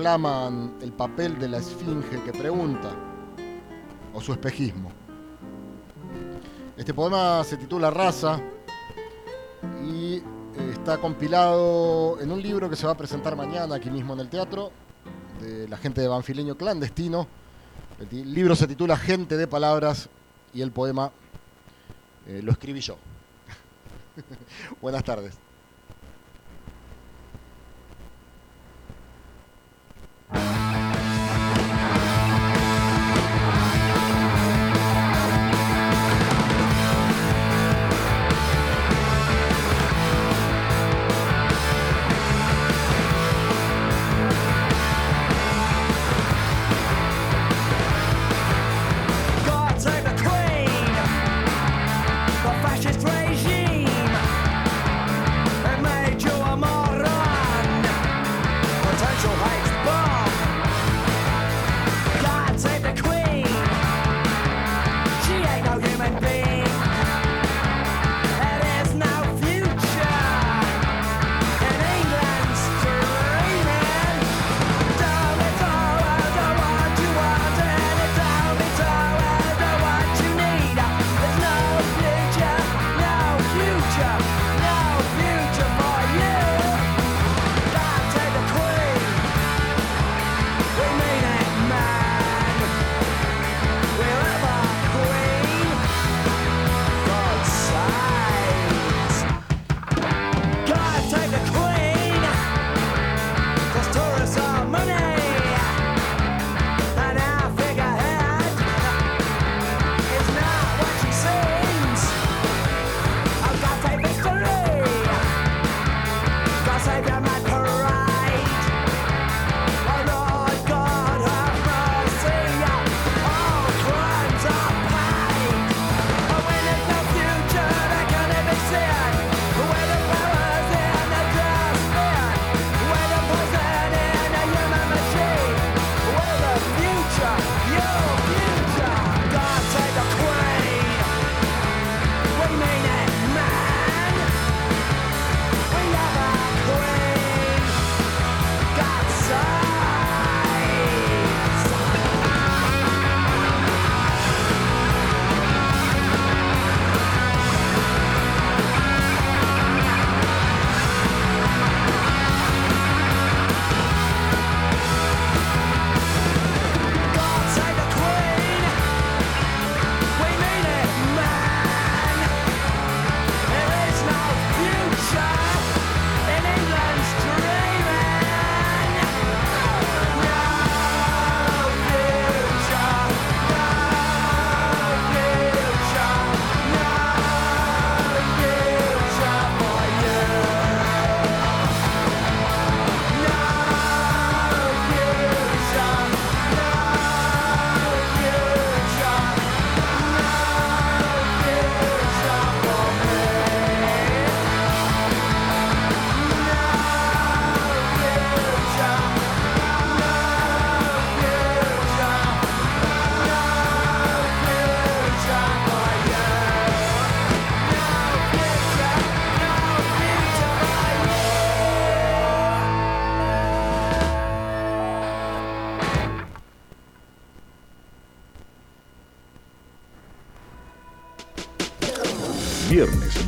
el papel de la esfinge que pregunta, o su espejismo. Este poema se titula Raza y eh, está compilado en un libro que se va a presentar mañana aquí mismo en el teatro de la gente de Banfileño Clandestino. El libro se titula Gente de Palabras y el poema eh, lo escribí yo. Buenas tardes.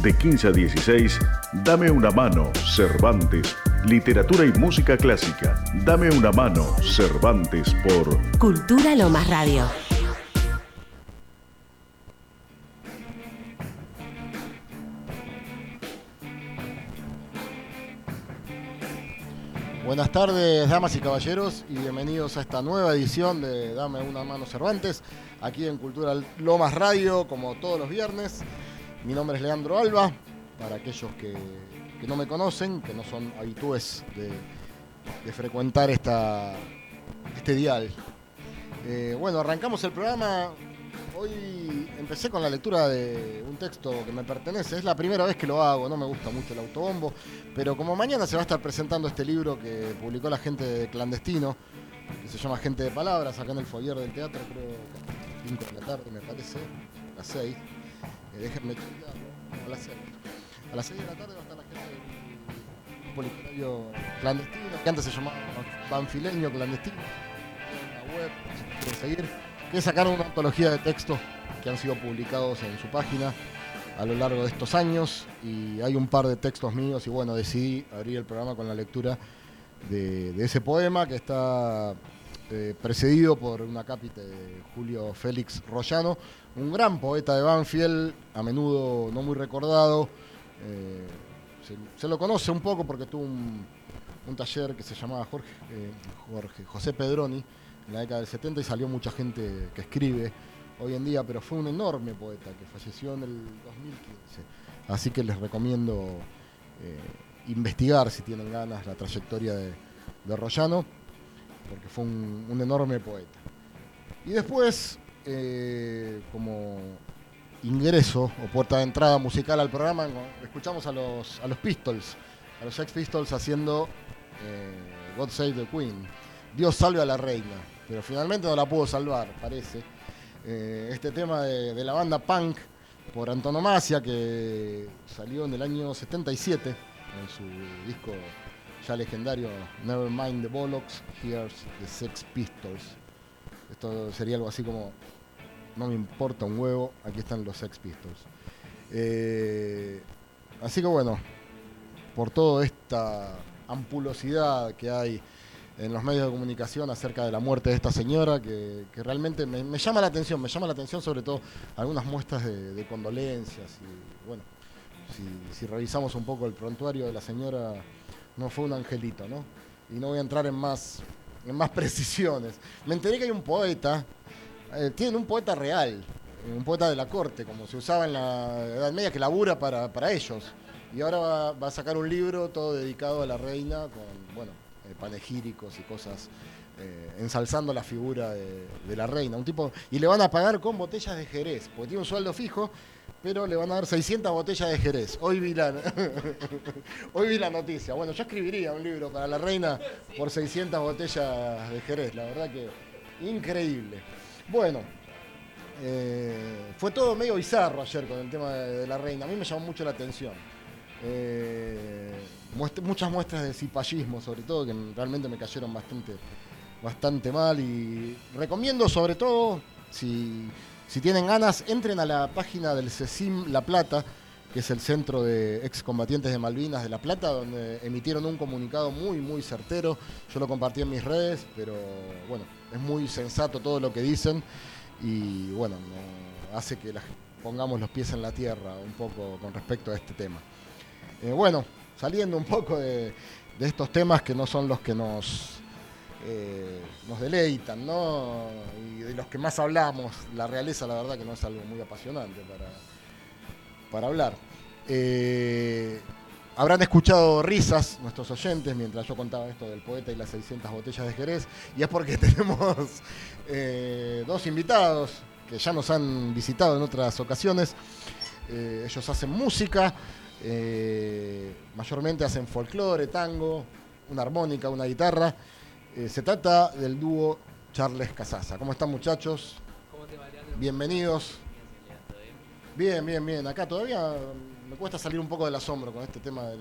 De 15 a 16, Dame una mano, Cervantes, Literatura y Música Clásica. Dame una mano, Cervantes, por Cultura Lomas Radio. Buenas tardes, damas y caballeros, y bienvenidos a esta nueva edición de Dame una mano Cervantes, aquí en Cultura Lomas Radio, como todos los viernes. Mi nombre es Leandro Alba, para aquellos que, no me conocen, que no son habitués de, frecuentar este dial. Eh, bueno, arrancamos el programa. Hoy empecé con la lectura de un texto que me pertenece. Es la primera vez que lo hago, no me gusta mucho el autobombo, pero como mañana se va a estar presentando este libro que publicó la gente de Clandestino, que se llama Gente de Palabras, acá en el foyer del teatro, creo que a las 5 de la tarde me parece, a las 6 déjenme a las 6. A las 6 de la tarde va a estar la gente literario clandestino, que antes se llamaba Banfileño Clandestino, una web, si quieren seguir, que sacaron una antología de textos que han sido publicados en su página a lo largo de estos años y hay un par de textos míos y bueno, decidí abrir el programa con la lectura de ese poema que está eh, precedido por una cápita de Julio Félix Rollano, un gran poeta de Banfield, a menudo no muy recordado. Eh, se, lo conoce un poco porque tuvo un, taller que se llamaba Jorge, eh, Jorge, José Pedroni en la década del 70 y salió mucha gente que escribe hoy en día, pero fue un enorme poeta que falleció en el 2015. Así que les recomiendo investigar si tienen ganas la trayectoria de, de porque fue un, enorme poeta. Y después, eh, como ingreso o puerta de entrada musical al programa, escuchamos a los, a los Pistols, a los Sex Pistols haciendo eh, God Save the Queen. Dios salve a la reina, pero finalmente no la pudo salvar, parece. Eh, este tema de, de, la banda punk por antonomasia que salió en el año 77 en su disco ya legendario Nevermind the Bollocks, Here's the Sex Pistols. Esto sería algo así como, no me importa un huevo, aquí están los Sex Pistols. Eh, así que bueno, por toda esta ampulosidad que hay en los medios de comunicación acerca de la muerte de esta señora, que, realmente me, llama la atención, me llama la atención sobre todo algunas muestras de, condolencias y bueno, si revisamos un poco el prontuario de la señora no fue un angelito, ¿no? Y no voy a entrar en más, en más precisiones. Me enteré que hay un poeta, eh, tienen un poeta real, un poeta de la corte, como se usaba en la Edad Media, que labura para, para ellos. Y ahora va, a sacar un libro todo dedicado a la reina, con, bueno, eh, panegíricos y cosas eh, ensalzando la figura de, de, la reina. Un tipo, y le van a pagar con botellas de Jerez, porque tiene un sueldo fijo pero le van a dar 600 botellas de Jerez. Hoy vi la, Hoy vi la noticia. Bueno, yo escribiría un libro para la reina por 600 botellas de Jerez. La verdad que increíble. Bueno, eh, fue todo medio bizarro ayer con el tema de, la reina. A mí me llamó mucho la atención. Eh, muchas muestras de cipallismo, sobre todo, que realmente me cayeron bastante, bastante mal. Y recomiendo, sobre todo, si si tienen ganas, entren a la página del CECIM La Plata, que es el Centro de Excombatientes de Malvinas de La Plata, donde emitieron un comunicado muy, muy certero. Yo lo compartí en mis redes, pero bueno, es muy sensato todo lo que dicen y bueno, hace que pongamos los pies en la tierra un poco con respecto a este tema. Eh, bueno, saliendo un poco de estos temas que no son los que nos eh, nos deleitan, ¿no? Y de los que más hablamos, la realeza, la verdad que no es algo muy apasionante para, para hablar. Eh, habrán escuchado risas nuestros oyentes mientras yo contaba esto del poeta y las 600 botellas de Jerez, y es porque tenemos eh, dos invitados que ya nos han visitado en otras ocasiones. ellos hacen música, mayormente hacen folclore, tango, una armónica, una guitarra. Eh, se trata del dúo Charles Casaza. ¿Cómo están muchachos? ¿Cómo te va, Bienvenidos. Bien, bien, bien. Acá todavía me cuesta salir un poco del asombro con este tema de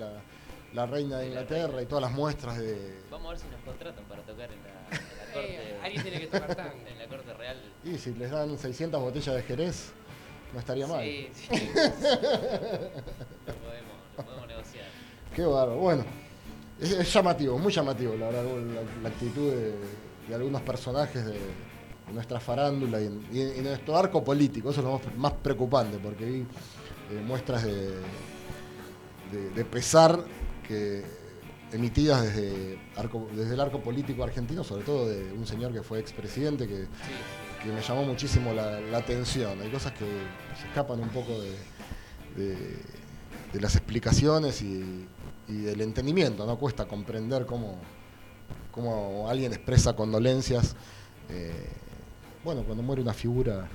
la, reina de Inglaterra y todas las muestras de... Vamos a ver si nos contratan para tocar en la, corte. alguien tiene que tocar tango. En la corte real. Y si les dan 600 botellas de Jerez, no estaría mal. Sí, sí. lo, podemos, lo podemos negociar. Qué bárbaro. Bueno. Es, llamativo, muy llamativo, la verdad, la, actitud de, algunos personajes de, nuestra farándula y, en nuestro arco político. Eso es lo más, preocupante, porque vi eh, muestras de, de, pesar emitidas desde, desde el arco político argentino, sobre todo de un señor que fue expresidente, que, que me llamó muchísimo la, atención. Hay cosas que se escapan un poco de, de las explicaciones y, y del entendimiento, ¿no? Cuesta comprender cómo, cómo alguien expresa condolencias. Eh, bueno, cuando muere una figura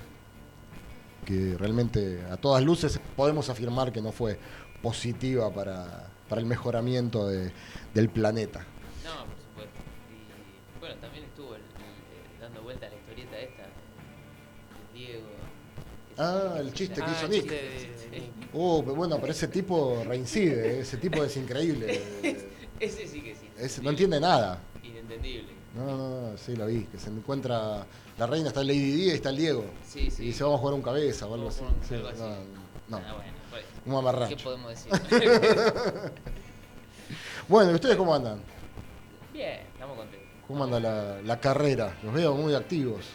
que realmente a todas luces podemos afirmar que no fue positiva para, el mejoramiento del planeta. No, por supuesto. Y bueno, también estuvo dando vuelta a la historieta esta, Diego. Ah, el chiste que hizo ah, Nick. Uh, bueno, pero ese tipo reincide, ese tipo es increíble. Ese sí que sí. Ese no entiende nada. Inentendible. No, no, no, sí, lo vi. Que se encuentra. La reina está el Lady Di y está el Diego. Sí, sí. Y dice, vamos a jugar un cabeza o algo así. Sí, algo así. no, no, Ah, bueno, pues, un mamarracho. ¿Qué podemos decir? Bueno, ¿y ustedes cómo andan? Bien, estamos contentos. ¿Cómo anda la, la carrera? Los veo muy activos.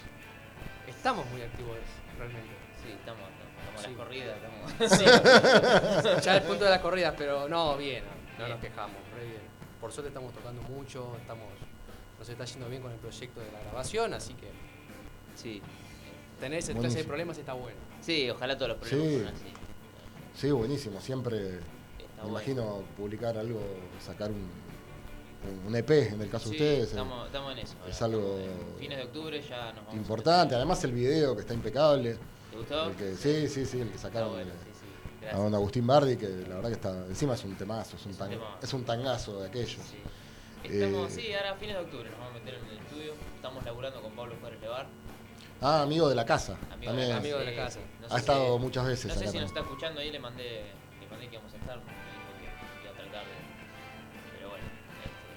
Estamos muy activos realmente. Sí, estamos, las corridas. Ya el punto de las corridas, pero no, bien, no, nos quejamos, re bien. Por suerte estamos tocando mucho, estamos, nos está yendo bien con el proyecto de la grabación, así que Sí. tener ese clase de problemas está bueno. Sí, ojalá todos los problemas Sí. fueran así. Sí, buenísimo. Siempre Está me bueno. imagino publicar algo, sacar un, un EP en el caso Sí, de ustedes. eh, Estamos, estamos en eso. ahora. es algo Fines de octubre ya nos vamos. a importante. Además el video que está impecable. ¿Te gustó? El que, sí, sí, sí, el que sacaron bueno, de- sí, sí. a don Agustín Bardi, que la verdad que está, encima es un temazo, es un, Es un tan- tema. es un tangazo de aquello. Sí. Estamos, Eh, sí, ahora a fines de octubre nos vamos a meter en el estudio. Estamos laburando con Pablo Juárez Levar. Ah, amigo de la casa. Amigo también de la, Amigo de la casa. No ha estado si- muchas veces No sé acá si nos está escuchando ahí, le mandé, le mandé que íbamos a estar.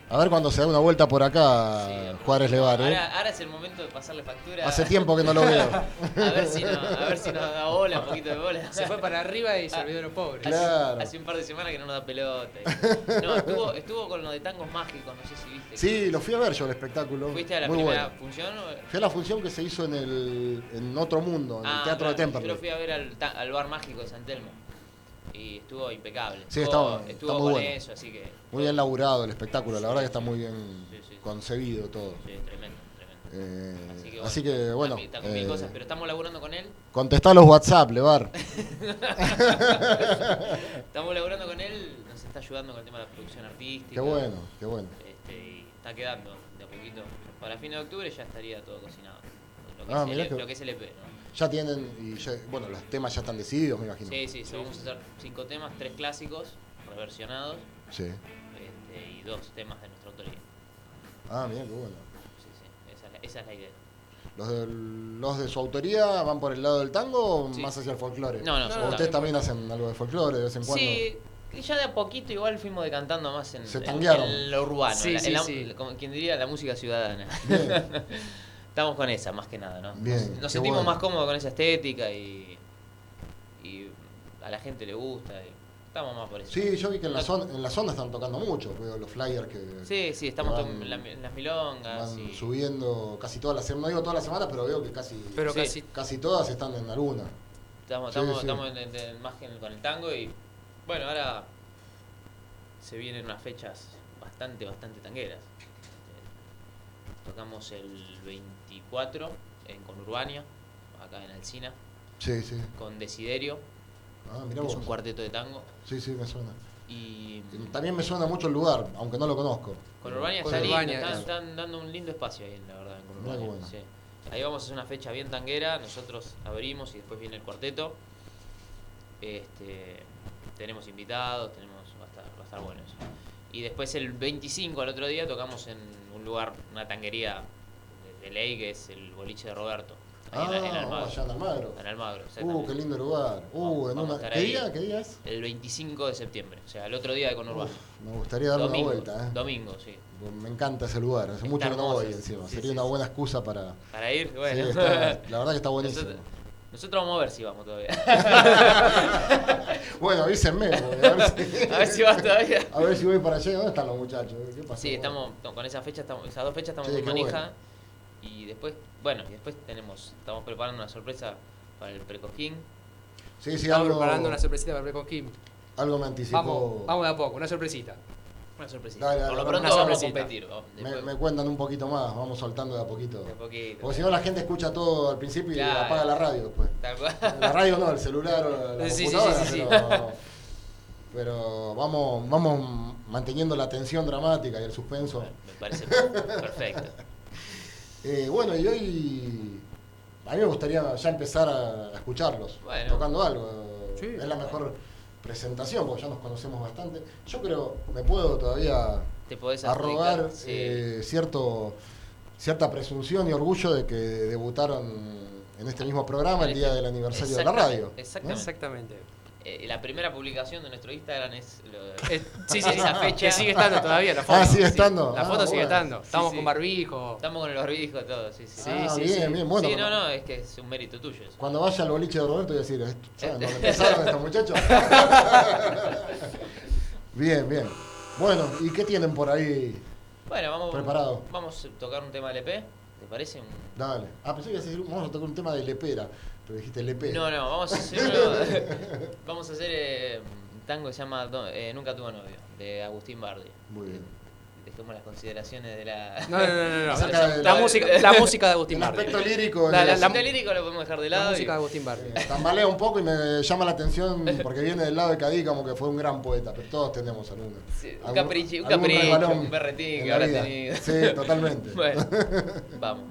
A ver cuando se da una vuelta por acá, sí, Juárez Levar, ¿eh? ahora, ahora es el momento de pasarle factura. Hace tiempo que no lo veo. A ver si, no, a ver si nos da bola, un poquito de bola. Se fue para arriba y se olvidó de los pobres. Hace- Claro. Hace un par de semanas que no nos da pelota. No, estuvo, estuvo con lo de tangos mágicos, no sé si viste. Sí, lo fui a ver yo el espectáculo. ¿Fuiste a la Muy primera bueno. función? O... Fui a la función que se hizo en el en otro mundo, en el Ah, Teatro de Temperley. Yo lo fui a ver al, ta- al bar mágico de San Telmo. Y estuvo impecable. Sí, estuvo, está- estuvo está muy con bueno. eso, así que. Muy bien laburado el espectáculo, la verdad que está muy bien Sí, concebido todo. Sí, tremendo. Eh, Así que bueno. así que, bueno, está- con mil eh, cosas, pero estamos laburando con él. contestá los WhatsApp, Levar. Estamos laburando con él, nos está ayudando con el tema de la producción artística. Qué bueno, qué bueno. Este, y está quedando de a poquito. Para fin de octubre ya estaría todo cocinado. Lo que, Ah, es, el, que- lo que es el EP, ¿no? Ya tienen, y ya- bueno, los temas ya están decididos, me imagino. Sí, sí, sí, vamos a hacer cinco temas, tres clásicos reversionados Sí. este, y dos temas de nuestra autoría. Ah, mira, qué bueno. Sí, sí, esa es la, esa es la idea. ¿Los de, los de su autoría van por el lado del tango o Sí. más hacia el folclore? No, no, ¿O sí, ustedes también. hacen algo de folclore de vez en cuando? Sí, que ya de a poquito igual fuimos decantando más en, Se en- en lo urbano, Sí, en la- sí, en la- sí. como quien diría la música ciudadana. Estamos con esa más que nada, ¿no? Bien, nos sentimos bueno. más cómodos con esa estética y, y a la gente le gusta y estamos más por eso. Sí, yo vi que en la, zona, en la zona están tocando mucho, veo los flyers que Sí, sí, estamos Van- en, la- en las milongas van y subiendo casi todas las semanas, no digo todas las semanas, pero veo que casi, Pero Sí. casi casi todas están en alguna. estamos, Sí, estamos, sí. estamos en- en- en- más que en- con el tango y bueno, ahora se vienen unas fechas bastante, bastante tangueras. Este, Tocamos el 24 en Conurbania, acá en Alcina, Sí, sí. con Desiderio, Ah, que mirá es vos. un cuarteto de tango. Sí, sí, me suena. Y También me suena mucho el lugar, aunque no lo conozco. Conurbania está Conurbania, lindo, están, dando un lindo espacio ahí, la verdad, en Conurbania. bueno. sí. Ahí vamos a hacer una fecha bien tanguera, nosotros abrimos y después viene el cuarteto. Este, tenemos invitados, tenemos va a estar, va a estar bueno eso. Y después el 25 al otro día tocamos en un lugar, una tanguería de, ley que es el boliche de Roberto. Ahí en, en Ah, Almagro. allá en Almagro. En Almagro, Uh, qué lindo lugar. Uh, en una... ¿Qué día? ¿Qué día es? El 25 de septiembre, o sea, el otro día de Conurbano. Me gustaría darle domingo, una vuelta, ¿eh? domingo, sí. Me encanta ese lugar, hace mucho que no voy encima. sí, Sería sí, una buena excusa para... Para ir, Sí, está- la verdad que está buenísimo. Nosotros, nosotros vamos a ver si vamos todavía. Bueno, avísenme, a ver si... a ver si vas todavía. A ver si voy para allá. ¿Dónde están los muchachos? ¿Qué pasó? Sí, estamos con esa fecha, estamos, esas dos fechas estamos qué manija. Y después, bueno, y después tenemos, estamos preparando una sorpresa para el precojín. Sí, sí, estamos algo, preparando una sorpresita para con Kim. algo me anticipó. Vamos, vamos de a poco, una sorpresita. Una sorpresita. Dale, dale, Por lo pronto vamos a competir. me, cuentan un poquito más, vamos soltando de a poquito. de a poquito. Porque si no la gente escucha todo al principio y Claro. apaga la radio después. Tal. La radio no, el celular o la Sí, sí, computadora, sí, sí, sí. pero, pero vamos, vamos manteniendo la tensión dramática y el suspenso. Me parece perfecto. Eh, bueno, y hoy a mí me gustaría ya empezar a escucharlos, Bueno. tocando algo. Sí. es la mejor presentación, porque ya nos conocemos bastante. Yo creo, me puedo todavía Te podés arrogar sí. eh, cierto, cierta presunción y orgullo de que debutaron en este mismo programa el día del aniversario de la radio. Exactamente. Exactamente. Eh, la primera publicación de nuestro Instagram es lo- Eh, sí, sí, esa fecha. que sigue estando todavía la foto. Ah, sigue Sí, estando. La Ah, foto sigue bueno. estando. Estamos sí. con barbijo. Estamos con el barbijo, todo, sí, sí. Sí, ah, sí, bien, sí. bien, bueno. sí, no, no, es que es un mérito tuyo eso. cuando vaya al boliche de Roberto voy a decir, "Eh, ¿saben dónde empezaron estos muchachos? bien, bien. Bueno, ¿y qué tienen por ahí? Bueno, vamos, Preparado. vamos a tocar un tema del EP, ¿te parece? Un- Dale. Ah, pensé que ibas a decir, vamos a tocar un tema de lepera, pero dijiste lepera. No, no, vamos a hacer, uno- vamos a hacer eh, un tango que se llama eh, Nunca tuvo novio, de Agustín Bardi. Muy bien. Dejemos las consideraciones de la... No, no, no, no. La, la- música, la música de Agustín El Bardi. aspecto lírico. La- la- la- El lírico lo podemos dejar de La lado. y- música de Agustín Bardi. eh, tambalea un poco y me llama la atención porque viene del lado de Cadí como que fue un gran poeta, pero todos tenemos alguno. Sí, un capricho, un capricho, un berretín que la habrá tenido. Sí, totalmente. Bueno, vamos.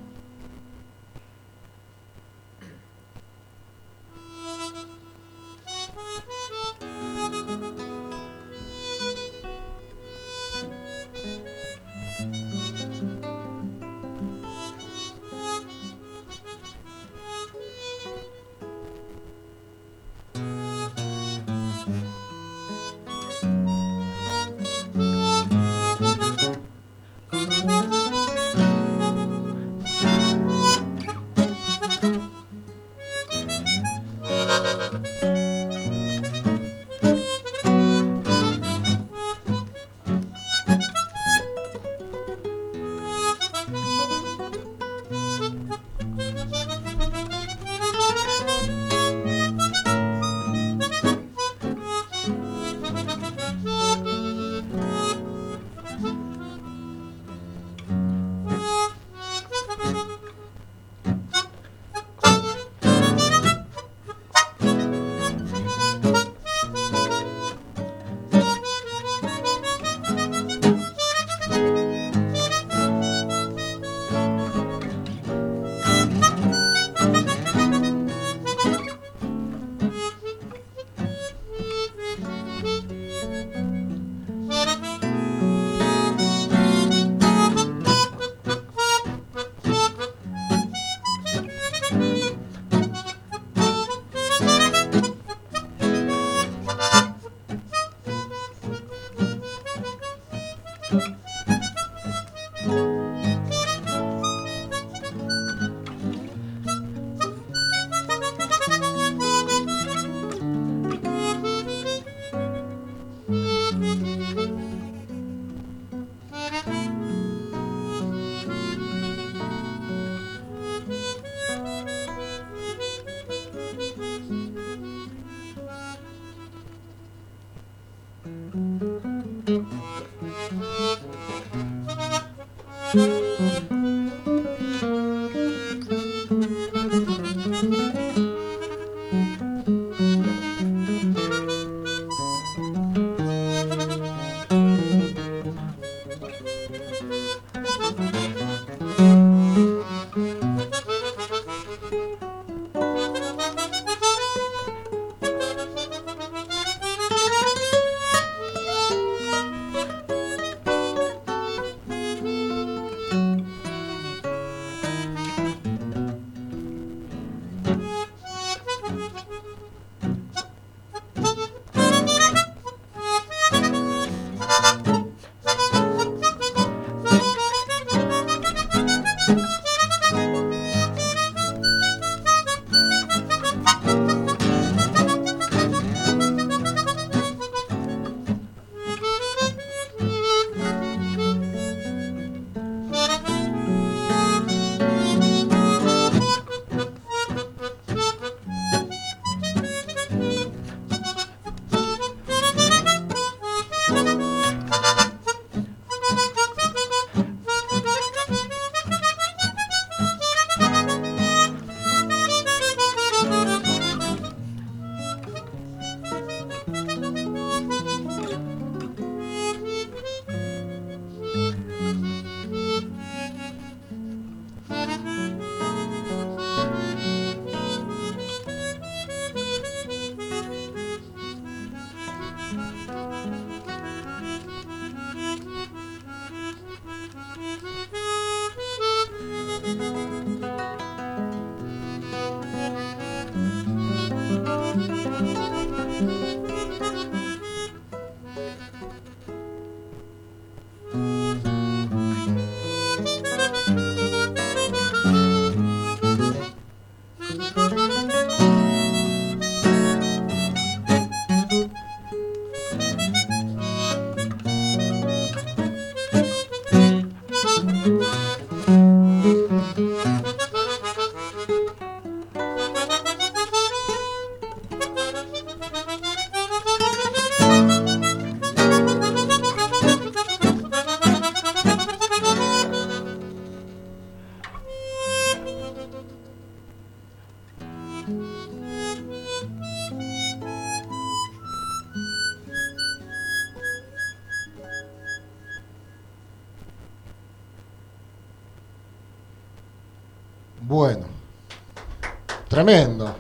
Tremendo.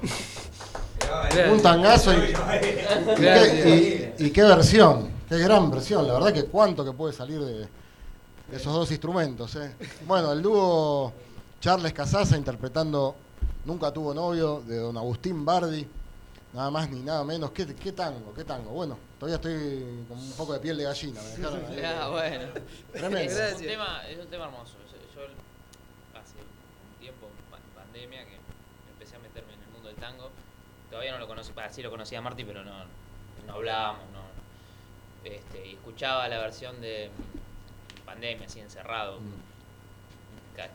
Un tangazo y, y qué, y- y qué versión. Qué gran versión. La verdad que cuánto que puede salir de, de esos dos instrumentos. eh. Bueno, el dúo Charles Casaza interpretando Nunca tuvo novio de don Agustín Bardi. Nada más ni nada menos. ¿Qué, qué tango? ¿Qué tango? Bueno, todavía estoy con un poco de piel de gallina. me dejaron ahí. Ah, bueno. Tremendo. Es Gracias. un tema, es un tema hermoso. Yo, yo hace un tiempo, en pa- pandemia, que empecé a meterme en el mundo del tango. Todavía no lo conocí, para sí lo conocía a Marty, pero no, no hablábamos, no. Este, y escuchaba la versión de pandemia, así encerrado,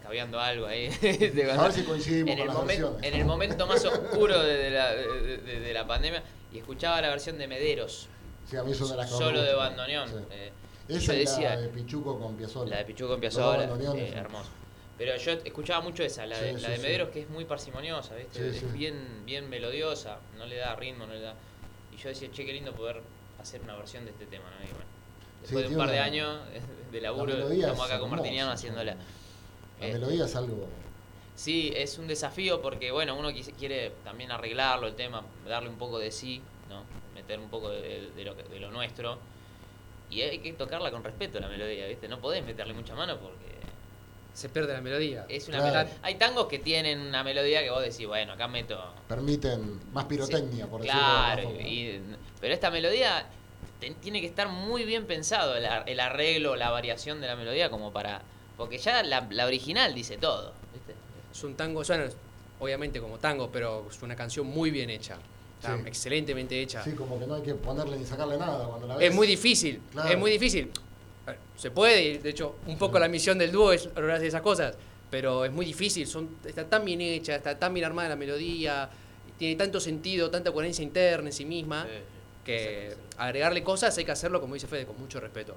caviando algo ahí. de- A ver si coincidimos en con el, las momen- versiones. en el momento más oscuro de, de la, de- la pandemia y escuchaba la versión de Mederos, Sí, a mí de las solo de bandoneón. Sí. eh, Esa decía, la de Pichuco con Piazzolla. la de Pichuco Los Piazzolla, eh, hermoso. Pero yo escuchaba mucho esa, la de, Sí, la sí, de sí. Mederos, que es muy parsimoniosa, ¿viste? Es bien bien melodiosa, no le da ritmo, no le da... Y yo decía, che, qué lindo poder hacer una versión de este tema, ¿no? Y bueno, después de un par de años de laburo, estamos es acá con hermosa, Martiniano haciéndola. La Este, melodía es algo. Sí, es un desafío porque, bueno, uno quiere también arreglarlo el tema, darle un poco de sí, ¿no? Meter un poco de, de lo, de lo nuestro. Y hay que tocarla con respeto la melodía, ¿viste? No podés meterle mucha mano porque Se pierde la melodía. es una Claro. melodía. Hay tangos que tienen una melodía que vos decís, bueno, acá meto. Permiten más pirotecnia, Sí, por Claro, decirlo de y- pero esta melodía te- tiene que estar muy bien pensado el, ar- el arreglo, la variación de la melodía como para. Porque ya la, la original dice todo, ¿viste? Es un tango, suena obviamente como tango, pero es una canción muy bien hecha. Está Sí. excelentemente hecha. Sí, como que no hay que ponerle ni sacarle nada cuando la ves. Es muy difícil, Claro. es muy difícil. Se puede, y de hecho, un poco la misión del dúo es lograr esas cosas, pero es muy difícil, son, está tan bien hecha, está tan bien armada la melodía, tiene tanto sentido, tanta coherencia interna en sí misma, Sí, que agregarle cosas hay que hacerlo, como dice Fede, con mucho respeto.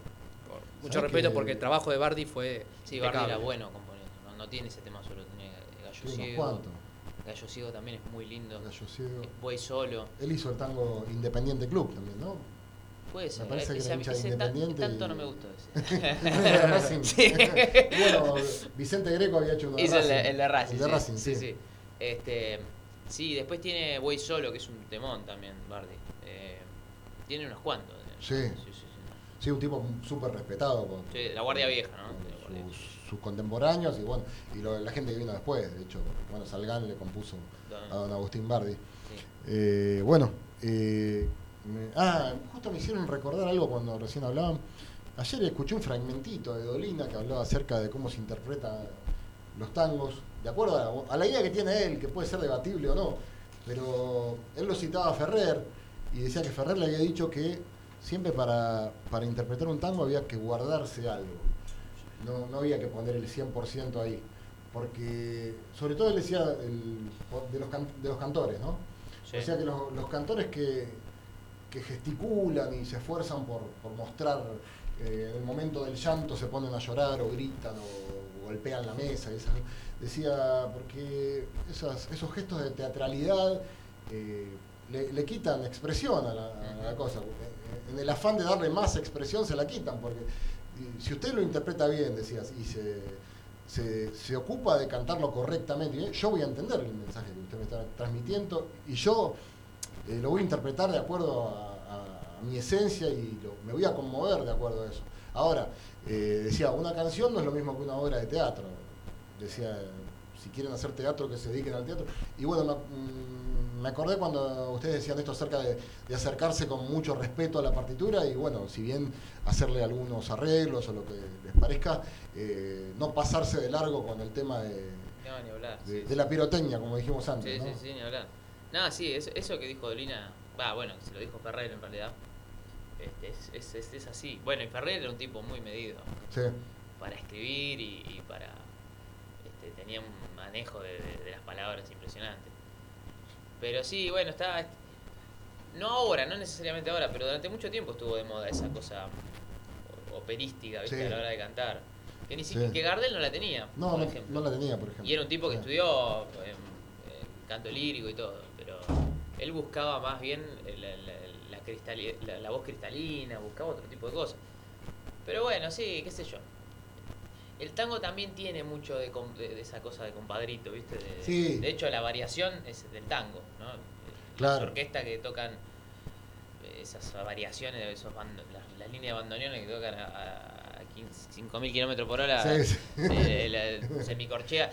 Por- mucho ¿Sabes respeto que- porque el trabajo de Bardi fue Sí, Bardi era bueno componiendo. No, no tiene ese tema solo, tiene Gallo Ciego. Gallo Ciego también es muy lindo. Gallo Ciego. Buey solo. Él hizo el tango Independiente Club también, ¿no? Puede ser. parece que era hincha de ese tan- Independiente tanto y- no me gustó ese. Racing. bueno, Vicente Greco había hecho uno de Hizo el, Racing. el de Racing. El de sí, Racing, sí. sí. sí. Este, sí, después tiene Buey Solo, que es un temón también, Bardi. Eh, tiene unos cuantos. eh. Sí. sí, sí, sí. Sí, un tipo súper respetado por, Sí, la Guardia Vieja, ¿no? Vieja. sus, sus contemporáneos y bueno, y lo- la gente que vino después. De hecho, bueno, Salgán le compuso a don Agustín Bardi. Sí. Eh, bueno, eh, me- ah, justo me hicieron recordar algo cuando recién hablaban. Ayer escuché un fragmentito de Dolina que hablaba acerca de cómo se interpretan los tangos, de acuerdo a la, a la idea que tiene él, que puede ser debatible o no, pero él lo citaba a Ferrer y decía que Ferrer le había dicho que siempre para, para interpretar un tango había que guardarse algo, no, no había que poner el 100% ahí, porque sobre todo él decía el- de, los can- de los cantores, ¿no? Sí. O sea que los, los cantores que, que gesticulan y se esfuerzan por, por mostrar, eh, en el momento del llanto se ponen a llorar o gritan o, golpean la mesa, decía, porque esas- esos gestos de teatralidad eh, le, le quitan expresión a la, a la cosa. En el afán de darle más expresión se la quitan, porque si usted lo interpreta bien, decías, y se, se, se ocupa de cantarlo correctamente, yo voy a entender el mensaje que usted me está transmitiendo y yo eh, lo voy a interpretar de acuerdo a, a- a mi esencia y lo- me voy a conmover de acuerdo a eso. Ahora, eh, decía, una canción no es lo mismo que una obra de teatro. Decía, si quieren hacer teatro, que se dediquen al teatro. Y bueno, me, mm, me acordé cuando ustedes decían esto acerca de, de acercarse con mucho respeto a la partitura y bueno, si bien hacerle algunos arreglos o lo que les parezca, eh, no pasarse de largo con el tema de, No, ni hablar. de- sí, de la pirotecnia, como dijimos antes. Sí, ¿no? sí, sí, ni hablar. Nada, sí, es- eso que dijo Dolina, va, bueno, se lo dijo Ferrer en realidad. Este, es, es, es- es así. Bueno, y Ferrer era un tipo muy medido Sí. para escribir y, y para. Este, tenía un manejo de, de- de las palabras impresionante. Pero sí, bueno, está. No ahora, no necesariamente ahora, pero durante mucho tiempo estuvo de moda esa cosa operística, ¿viste? Sí. A la hora de cantar. Que ni siquiera Sí. que Gardel no la tenía, No, por no, ejemplo. no la tenía, por ejemplo. Y era un tipo que estudió eh, canto lírico y todo, pero él buscaba más bien la, la- la cristali- la- la voz cristalina, buscaba otro tipo de cosas. Pero bueno, sí, qué sé yo. El tango también tiene mucho de, de- de esa cosa de compadrito, ¿viste? De, Sí. de hecho, la variación es del tango, ¿no? Claro. Las orquestas que tocan eh, esas variaciones, de esos bando- las, las líneas de bandoneones que tocan a, a 15 5.000 kilómetros por hora, Sí, sí. eh, la semicorchea.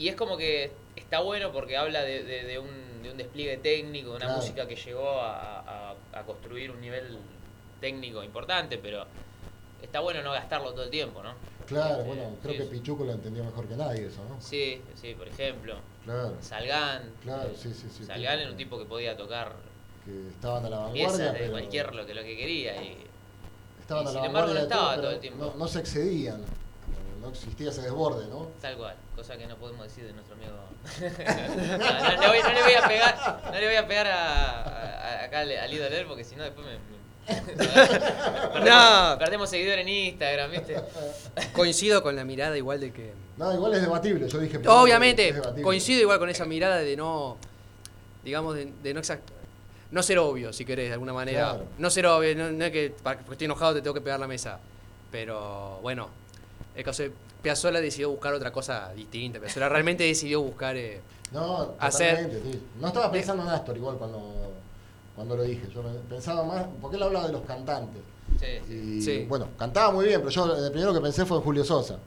Y es como que está bueno porque habla de, de- de un, de un despliegue técnico, de una Claro. música que llegó a, a- a construir un nivel técnico importante, pero está bueno no gastarlo todo el tiempo, ¿no? Claro, Eh, bueno, creo sí, que. Pichuco lo entendió mejor que nadie eso, ¿no? Sí, sí, por ejemplo. Claro, Salgán. Claro, eh, sí, sí, sí, Salgán sí. era un tipo que podía tocar que estaban a la vanguardia, pero cualquier lo que, lo que quería. Y, estaban y a la sin embargo no vanguardia de estaba todo, el tiempo. No, no se excedían, no existía ese desborde, ¿no? Tal cual, cosa que no podemos decir de nuestro amigo. no, no, le voy, no le voy a pegar, no le voy a pegar a, a- acá al, ídolo porque si no después me. me- perdemos, No. perdemos seguidores en Instagram, ¿viste? Coincido con la mirada igual de que... No, igual es debatible, yo dije... Obviamente, debatible. coincido igual con esa mirada de no, digamos, de, de no exact- no ser obvio, si querés, de alguna manera. Claro. No ser obvio, no, no es que para- porque estoy enojado te tengo que pegar la mesa. Pero bueno, el caso de Piazzolla decidió buscar otra cosa distinta. Piazzolla realmente decidió buscar... eh, No, hacer- sí. No estaba pensando en Astor igual cuando, cuando lo dije, yo pensaba más, porque él hablaba de los cantantes. Sí, sí. Y Sí. bueno, cantaba muy bien, pero yo el primero que pensé fue en Julio Sosa.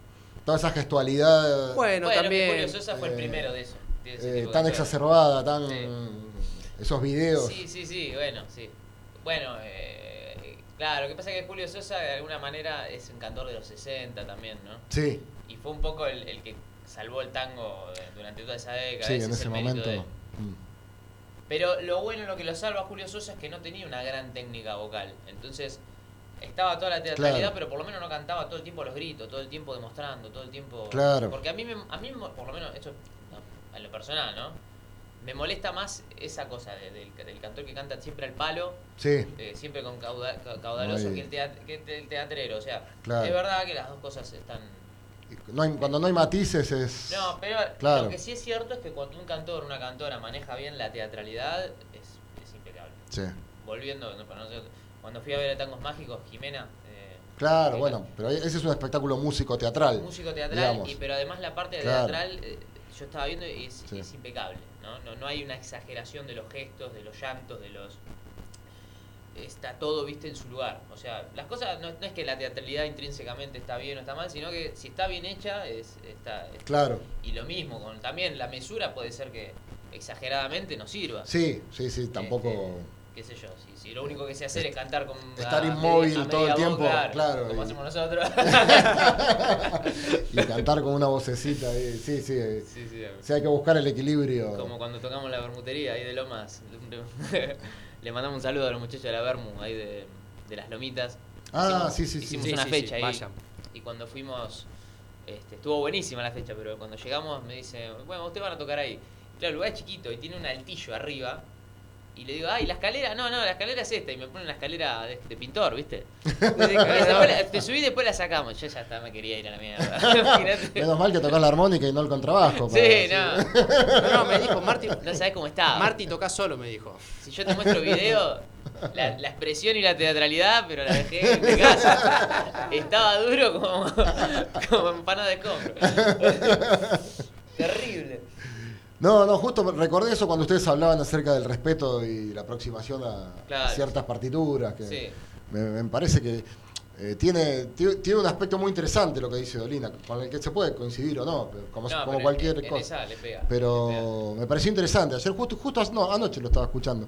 Toda esa gestualidad bueno, también... Julio Sosa fue el eh, primero de eso. de ese eh, tipo de tan cosas. exacerbada, tan... Sí. Esos videos. Sí, sí, sí, bueno, sí. Bueno, eh, claro, lo que pasa es que Julio Sosa de alguna manera es un cantor de los 60 también, ¿no? Sí, Y fue un poco el, el que salvó el tango eh, durante toda esa década. sí, ese en es ese momento. de mm. Pero lo bueno, lo que lo salva Julio Sosa es que no tenía una gran técnica vocal. Entonces, estaba toda la teatralidad, Claro. pero por lo menos no cantaba todo el tiempo los gritos, todo el tiempo demostrando, todo el tiempo... Claro. Porque a mí, me- a mí por lo menos, esto no, en lo personal, ¿no? Me molesta más esa cosa de- del, del cantor que canta siempre al palo, Sí, eh, siempre con cauda- ca- caudaloso, que el, teat- que el teatrero. O sea, Claro. es verdad que las dos cosas están... no hay- cuando no hay matices es... No, pero Claro. lo que sí es cierto es que cuando un cantor o una cantora maneja bien la teatralidad, es, es impecable. Sí. Volviendo, no, para nosotros, cuando fui a ver a Tangos Mágicos, Jimena, eh, Claro, bueno, pero ese es un espectáculo músico teatral. músico teatral, digamos. y, pero además la parte Claro. teatral, eh, yo estaba viendo y es, Sí. es impecable. ¿No? No, no hay una exageración de los gestos, de los llantos, de los... Está todo, viste, en su lugar. O sea, las cosas, no, no es que la teatralidad intrínsecamente está bien o está mal, sino que si está bien hecha, es, está, es- Claro, Y lo mismo, con también la mesura puede ser que exageradamente no sirva. sí, sí, sí, tampoco... Este, qué sé yo, si, si lo único que sé hacer es cantar con Estar a inmóvil a todo el tiempo, boca, claro, como y- hacemos nosotros. y cantar con una vocecita ahí, sí, sí, eh, sí, sí, sí, hay que buscar el equilibrio. como cuando tocamos la bermutería ahí de Lomas. Le mandamos un saludo a los muchachos de la Bermu, ahí de, de las Lomitas. Ah, Hicimos- sí, sí, sí. Hicimos Sí, una sí, fecha sí, ahí. vayan. Y cuando fuimos, este, estuvo buenísima la fecha, pero cuando llegamos me dice, bueno, ustedes van a tocar ahí. Claro, el lugar es chiquito y tiene un altillo arriba. Y le digo, ay, la escalera, no, no, la escalera es esta. Y me pone una escalera de, de pintor, ¿viste? Me dice, "Después la- te subí y después la sacamos. Yo ya está, me quería ir a la mierda. Menos mal que tocas la armónica y no el contrabajo. Sí, no. No, no, me dijo, Marty, No sabés cómo estaba. Marty toca solo, me dijo. Si yo te muestro video, la, la expresión y la teatralidad, pero la dejé en mi casa. Estaba duro como, como empanada de escombro. Terrible. No, no, justo recordé eso cuando ustedes hablaban acerca del respeto y la aproximación a Claro. ciertas partituras. Que Sí. me, me parece que eh, tiene, tiene un aspecto muy interesante lo que dice Dolina, con el que se puede coincidir o no, pero como, No, como cualquier en, en cosa. esa le pega. le Pero me pareció interesante. Ayer justo, justo no, anoche lo estaba escuchando.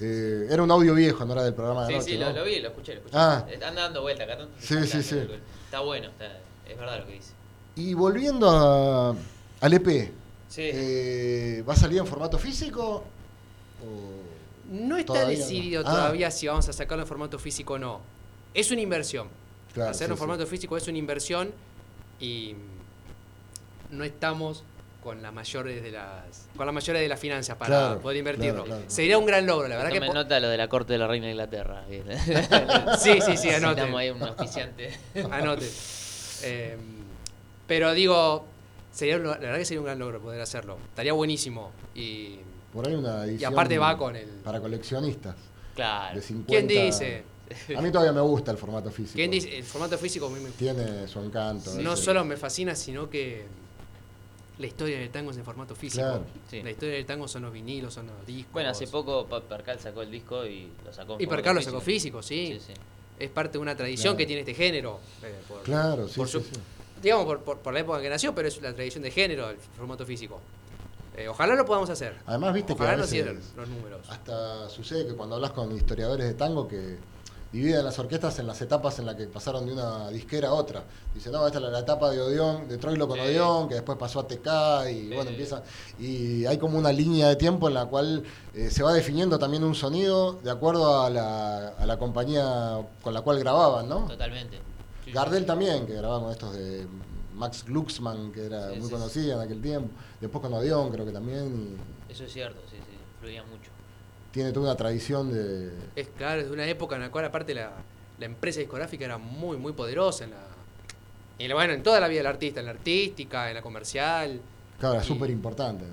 Eh, era un audio viejo, no era del programa de Sí, anoche. sí, ¿no? lo vi, lo escuché, lo escuché. Ah. Eh, Anda dando vuelta acá. Sí, sí, sí. Está bueno, está, es verdad lo que dice. Y volviendo a, al EP, Sí. eh, ¿va a salir en formato físico? O- No está Todavía no. decidido Ah. todavía si vamos a sacarlo en formato físico o no. Es una inversión. Claro, Hacerlo sí, en formato físico es una inversión y no estamos con las mayores de las con las mayores de las finanzas para Claro, poder invertirlo. claro, claro. Sería un gran logro, la verdad que nota lo de la corte de la reina de Inglaterra. Sí, sí, sí, anote. Necesitamos ahí un auspiciante. Anote. Eh, pero digo, sería, la verdad que sería un gran logro poder hacerlo. Estaría buenísimo. Y Por ahí una edición aparte va con el- Para coleccionistas. Claro. De 50, ¿Quién dice? A mí todavía me gusta el formato físico. ¿Quién dice? El formato físico a mí me- Tiene su encanto. no ese. solo me fascina, sino que la historia del tango es en formato físico. Claro. Sí. La historia del tango son los vinilos, son los discos. Bueno, hace poco Percal sacó el disco y lo sacó en Y Percal lo sacó físico, sí. Sí, sí. Es parte de una tradición Claro. que tiene este género. eh, por- Claro, sí, por sí, su- sí. Digamos, por, por- por la época que nació, pero es la tradición de género, el formato físico. Eh, ojalá lo podamos hacer. Además, viste que Ojalá a nos veces cierren los números. hasta sucede que cuando hablas con historiadores de tango que dividen las orquestas en las etapas en las que pasaron de una disquera a otra. Dice, no, esta es la etapa de Odeón, de Troilo con Sí. Odeón, que después pasó a TK y bueno, empieza. Y hay como una línea de tiempo en la cual eh, se va definiendo también un sonido de acuerdo a la, a la compañía con la cual grababan, ¿no? Totalmente. Sí, sí. Gardel también, que grababa con estos de Max Glucksmann, que era Sí, muy sí, conocida en aquel tiempo. Después con Odeón, creo que también. y Eso es cierto, sí, sí. Fluía mucho. tiene toda una tradición de. Es claro, es de una época en la cual aparte la, la empresa discográfica era muy, muy poderosa en la. Y bueno, en toda la vida del artista, en la artística, en la comercial. Claro, era Y- súper importante.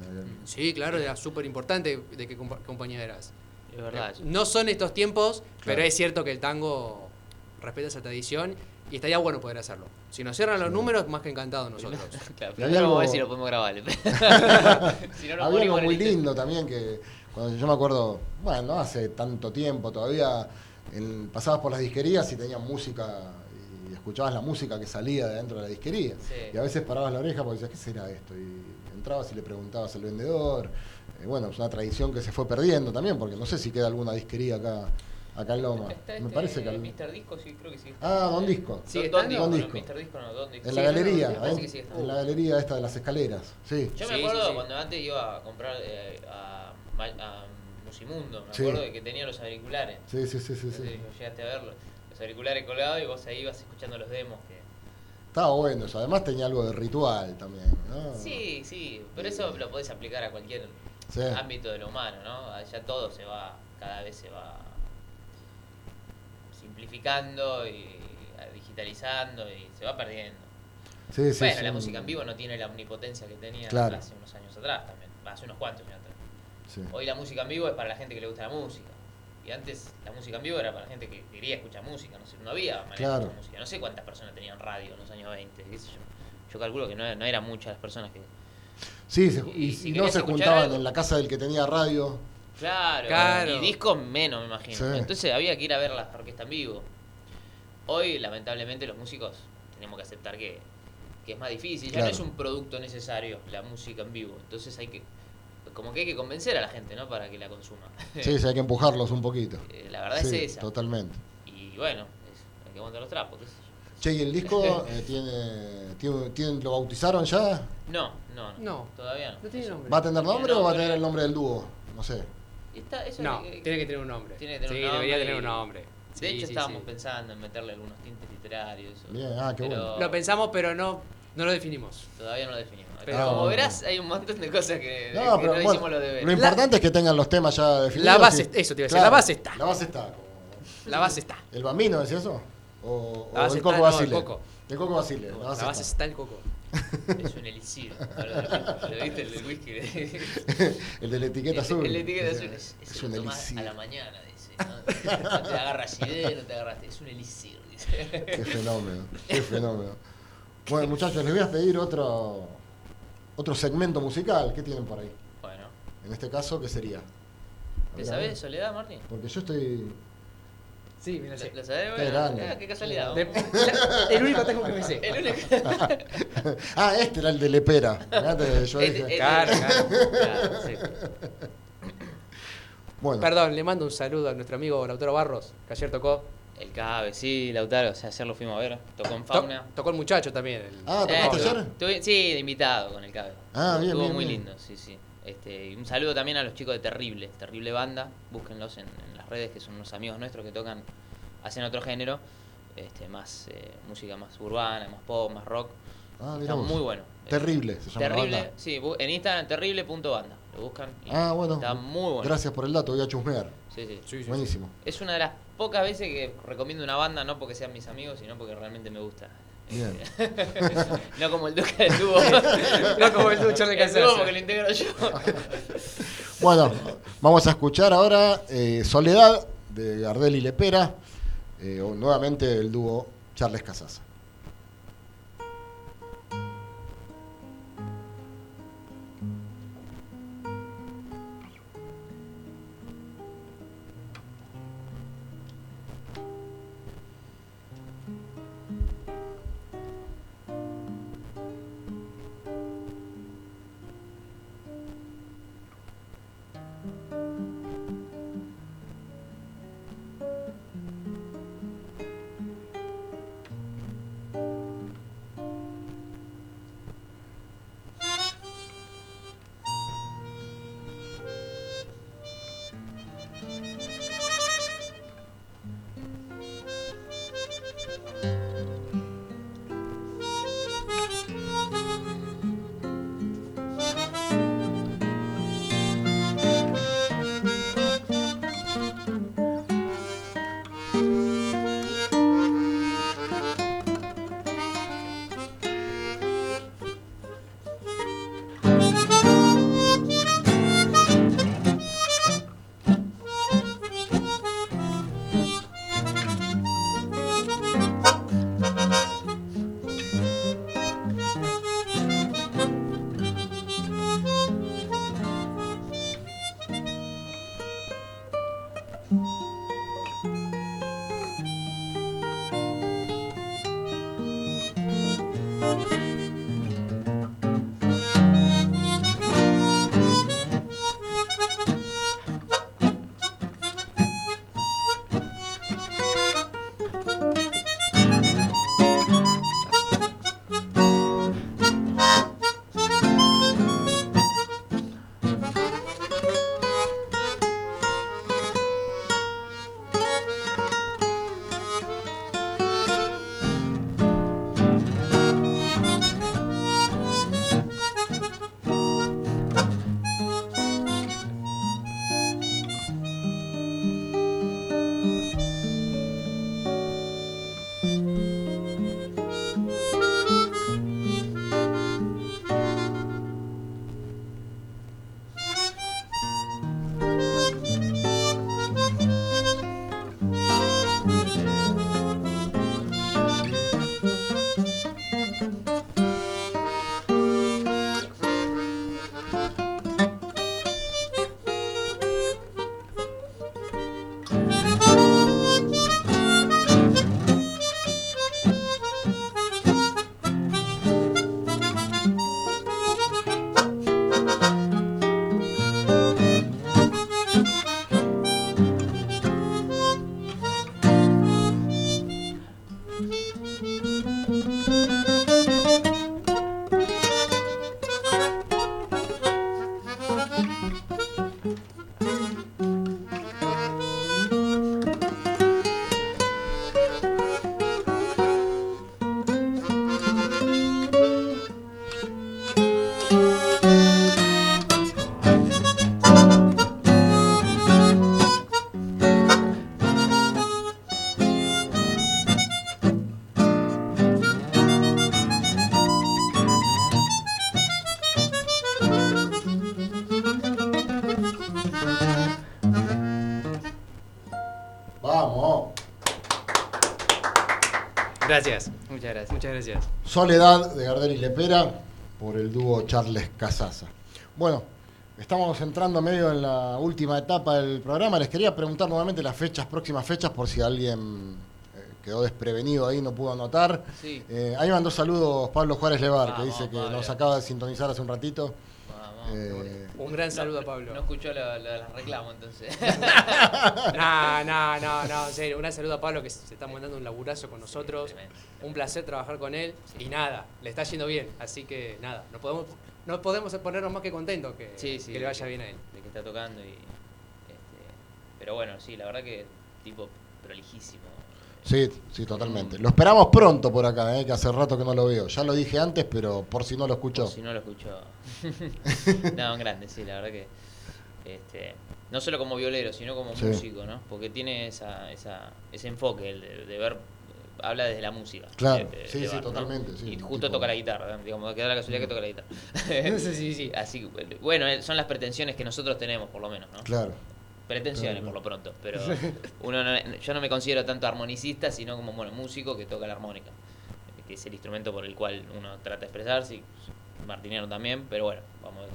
Sí, claro, era súper importante de qué compa- compañía eras. Es verdad. eso. No son estos tiempos, pero es cierto que el tango respeta esa tradición y estaría bueno poder hacerlo. Si nos cierran los Sí. números, más que encantados nosotros. Claro, pero había vamos a ver algo- si lo podemos grabar. si no, nos Había algo muy lindo también que cuando yo me acuerdo, bueno, no hace tanto tiempo todavía, en- pasabas por las disquerías y tenían música y escuchabas la música que salía de dentro de la disquería. Sí. Y a veces parabas la oreja porque decías, ¿qué será esto? Y entrabas y le preguntabas al vendedor. Eh, bueno, es una tradición que se fue perdiendo también, porque no sé si queda alguna disquería acá, acá en Loma. Está Me este parece que... al- Mr. Disco, sí, creo que sí. Ah, Don Disco. Sigue Don, Don estando. Disco, Don no, Disco. Mr. Disco no, Don Disco. En Sí, la no, no, galería, me parece ahí- que sigue estando. en la galería esta de las escaleras. Sí. Yo Sí, me sí, acuerdo sí. cuando antes iba a comprar eh, a, Musimundo, me Sí. acuerdo de que tenía los auriculares. Sí, sí, sí, sí. No sí. llegaste a verlo. Los auriculares colgados y vos ahí ibas escuchando los demos. Que... Estaba bueno eso. Además tenía algo de ritual también. ¿no? Sí, sí, pero eso lo podés aplicar a cualquier Sí. ámbito de lo humano, ¿no? Ya todo se va, cada vez se va simplificando y digitalizando y se va perdiendo. Sí, bueno, sí. la música en vivo no tiene la omnipotencia que tenía Claro. hace unos años atrás también, hace unos cuantos años atrás. Hoy la música en vivo es para la gente que le gusta la música. Y antes la música en vivo era para la gente que quería escuchar música, no sé, no había manera Claro. de escuchar música. No sé cuántas personas tenían radio en los años 20, qué sé yo. Yo calculo que no, no eran muchas las personas que... Sí, se- Y y, no se juntaban algo- en la casa del que tenía radio. Claro, Claro. y discos menos, me imagino. Sí. Entonces había que ir a ver las orquestas en vivo. Hoy, lamentablemente, los músicos tenemos que aceptar que, que es más difícil. Ya Claro. no es un producto necesario la música en vivo. Entonces hay que, como que hay que convencer a la gente, ¿no? Para que la consuma. Sí, sí, hay que empujarlos un poquito. Eh, la verdad Sí, es esa. Totalmente. Y bueno, es- hay que aguantar los trapos. qué sé yo. Che, ¿y el disco eh, tiene, tiene, tiene- lo bautizaron ya? No, no, no, No. Todavía no. No tiene nombre. ¿Va a tener nombre o va a tener el nombre del dúo? No sé. Está- eso No, tiene que tener un nombre. Tiene que tener sí, un nombre debería tener un nombre. De Sí, hecho, sí, estábamos sí. pensando en meterle algunos tintes literarios. o- Bien, ah, qué pero bueno. Lo pensamos, pero no, no lo definimos. Todavía no lo definimos. Pero- Como bueno. verás, hay un montón de cosas que No, que pero no bueno, hicimos los deberes. lo importante es que tengan los temas ya definidos. La base- y- eso te iba a decir, la base está. La base está. como- La base está. ¿El bambino decía eso? ¿O, el Coco está, no, el Coco. El Coco Basile. La La base, base está. está el coco. Es un elixir. ¿Lo viste el del whisky? el de la etiqueta El- azul. El etiqueta Es- azul es, es un elixir. a la mañana, dice. ¿no? No te agarras idea, no te agarras. Es un elixir, dice. Qué fenómeno, qué fenómeno. Bueno, muchachos, les voy a pedir otro otro segmento musical. ¿Qué tienen por ahí? Bueno, En este caso, ¿qué sería? ¿te sabés Soledad, Martín? Porque yo estoy. Sí, mira, ¿Lo, lo sabés? Qué Bueno, grande. ah, qué casualidad. De- la- el único tango que me sé. El único. ah, este era el de Lepera. Yo Este- dije- este- Claro, claro. Claro, sí. Bueno, Perdón, le mando un saludo a nuestro amigo Lautaro Barros, que ayer tocó. El Cabe, sí, Lautaro, o sea, ayer lo fuimos a ver. Tocó en To- Fauna. tocó el muchacho también. el- Ah, Eh, ¿tocaste estuve- ayer? estuve- sí, de invitado con el Cabe. Ah, bien, Estuvo bien, muy bien. lindo, sí, sí. Este, y un saludo también a los chicos de Terrible, Terrible Banda. Búsquenlos en, en las redes, que son unos amigos nuestros que tocan, hacen otro género, este, más eh, música más urbana, más pop, más rock. Ah, Está muy bueno. Terrible, se llama la Terrible, banda. sí, en Instagram terrible.banda. Lo buscan y Ah, bueno. está muy bueno. Gracias por el dato, voy a chusmear. Sí, sí. Sí, sí, sí. Buenísimo. Es una de las pocas veces que recomiendo una banda, no porque sean mis amigos, sino porque realmente me gusta. Bien. no como el Duca del Dúo. No como el El dúo Casarza. porque lo integro yo. Bueno, vamos a escuchar ahora eh, Soledad de Gardel y Lepera. eh, o nuevamente el dúo Charles Casasa. Gracias, muchas gracias. Soledad de Gardel y Lepera por el dúo Charles Casasa. Bueno, estamos entrando medio en la última etapa del programa. Les quería preguntar nuevamente las fechas, próximas fechas, por si alguien eh, quedó desprevenido ahí, no pudo anotar. Sí. Eh, ahí mandó saludos Pablo Juárez Levar, que dice que nos acaba de sintonizar hace un ratito. Eh, Un gran saludo a No Pablo. escuchó la, la, la reclamo entonces. No, no, no, no, en serio. Un gran saludo a Pablo que se está mandando un laburazo con nosotros. Un placer trabajar con él. Y nada, le está yendo bien. Así que nada, no podemos, no podemos ponernos más que contentos que, Sí, sí. que le vaya bien a él. De que está tocando y. Este, pero bueno, sí, la verdad que tipo prolijísimo. Sí, sí, totalmente. Lo esperamos pronto por acá, eh, que hace rato que no lo veo. Ya lo dije antes, pero por si no lo escuchó. Si no lo escuchó. no, un grande, sí, la verdad que. Este, no solo como violero, sino como Sí. músico, ¿no? Porque tiene esa, esa, ese enfoque el de, de ver. Habla desde la música. Claro, de- de- sí, sí, totalmente, sí, y justo tipo- toca la guitarra, digamos, que da la casualidad que toca la guitarra. Sí, sí, sí. Así bueno, eh, son las pretensiones que nosotros tenemos, por lo menos, ¿no? Claro. Pretensiones Claro. por lo pronto, pero uno no- yo no me considero tanto armonicista, sino como bueno, músico que toca la armónica, que es el instrumento por el cual uno trata de expresarse, y martinero también, pero bueno, vamos a ver.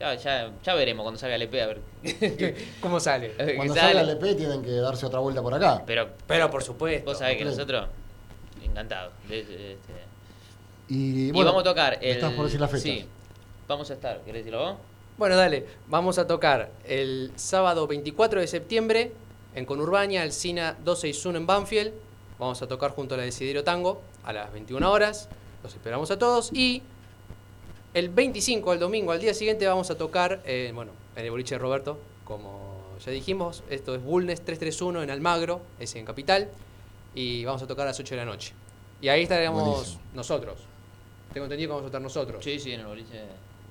Ya, ya, ya veremos cuando salga el EP, a ver. ¿Cómo sale? Cuando sale. salga el EP tienen que darse otra vuelta por acá. Pero Pero por supuesto. vos sabés que nosotros, encantados. este, Y, vamos a tocar el. Estás por decir las fechas. Sí, vamos a estar, ¿querés decirlo vos? Bueno, dale, vamos a tocar el sábado 24 de septiembre en Conurbania, el SINA 261 en Banfield. Vamos a tocar junto a la Desiderio Tango a las 21 horas. Los esperamos a todos. Y el 25, el domingo, al día siguiente, vamos a tocar eh, bueno, en el boliche de Roberto. Como ya dijimos, esto es Bulnes 331 en Almagro, es en Capital. Y vamos a tocar a las 8 de la noche. Y ahí estaremos Buenísimo. nosotros. Tengo entendido que vamos a estar nosotros. Sí, sí, en el boliche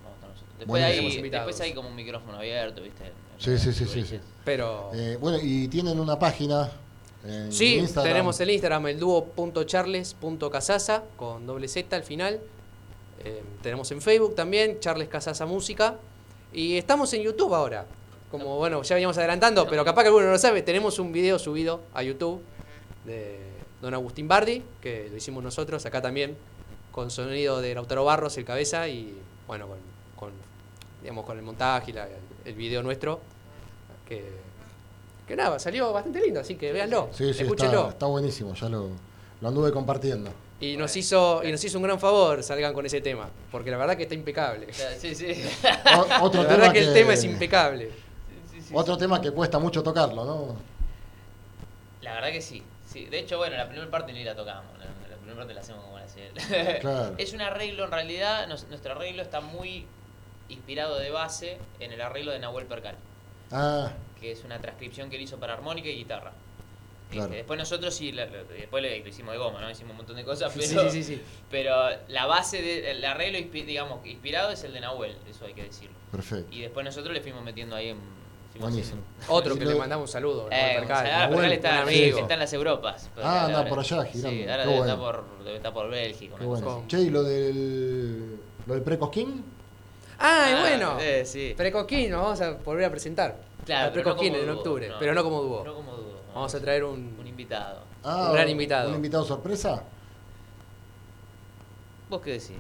vamos a estar nosotros. Después, hay, después hay como un micrófono abierto, ¿viste? Sí, sí, sí, sí. Pero... Eh, bueno, y tienen una página en Sí, Instagram. tenemos el Instagram, el dúo.charles.casasa con doble Z al final. Eh, tenemos en Facebook también, Charles Casasa Música. Y estamos en YouTube ahora. Como bueno, ya veníamos adelantando, pero capaz que alguno no lo sabe, tenemos un video subido a YouTube de Don Agustín Bardi, que lo hicimos nosotros acá también, con sonido de Lautaro Barros, el cabeza, y bueno, con, con, digamos, con el montaje y la- el video nuestro, que, que nada, salió bastante lindo, así que véanlo, Sí, sí, escúchenlo. está, está buenísimo, ya lo, lo anduve compartiendo. Y nos hizo y nos hizo un gran favor salgan con ese tema, porque la verdad que está impecable. Sí, sí. O- otro La tema verdad que el tema es impecable. Sí, sí, Otro tema que cuesta mucho tocarlo, ¿no? La verdad que sí. sí. De hecho, bueno, la primera parte ni la tocamos. La, la primera parte la hacemos como la. Claro. Es un arreglo, en realidad, nos- nuestro arreglo está muy inspirado de base en el arreglo de Nahuel Percal, Ah, que es una transcripción que él hizo para armónica y guitarra. Claro. Este, después nosotros sí, la- la- después lo, lo hicimos de goma, ¿no? Hicimos un montón de cosas, pero, Sí, sí, sí, sí. pero la base del arreglo, inspi- digamos, inspirado es el de Nahuel, eso hay que decirlo. perfecto. Y después nosotros le fuimos metiendo ahí en... Buenísimo. Otro que le mandamos un saludo. Eh, Percal. Gonzalo, Nahuel, Percal está, un amigo. está en las Europas. Ah, anda ahora- por allá girando. Sí, ahora debe, bueno. estar por, debe estar por Bélgica. Qué una cosa bueno. Che, ¿y lo del, lo del Precosquín? Ah, y Ah, bueno. eh, sí. Precoquín, nos vamos a volver a presentar. Claro, no Precoquín en dúo, octubre, no. pero no como dúo. No como dúo. Vamos a traer un, un invitado. Ah, Un gran invitado. ¿Un invitado sorpresa? ¿Vos qué decís?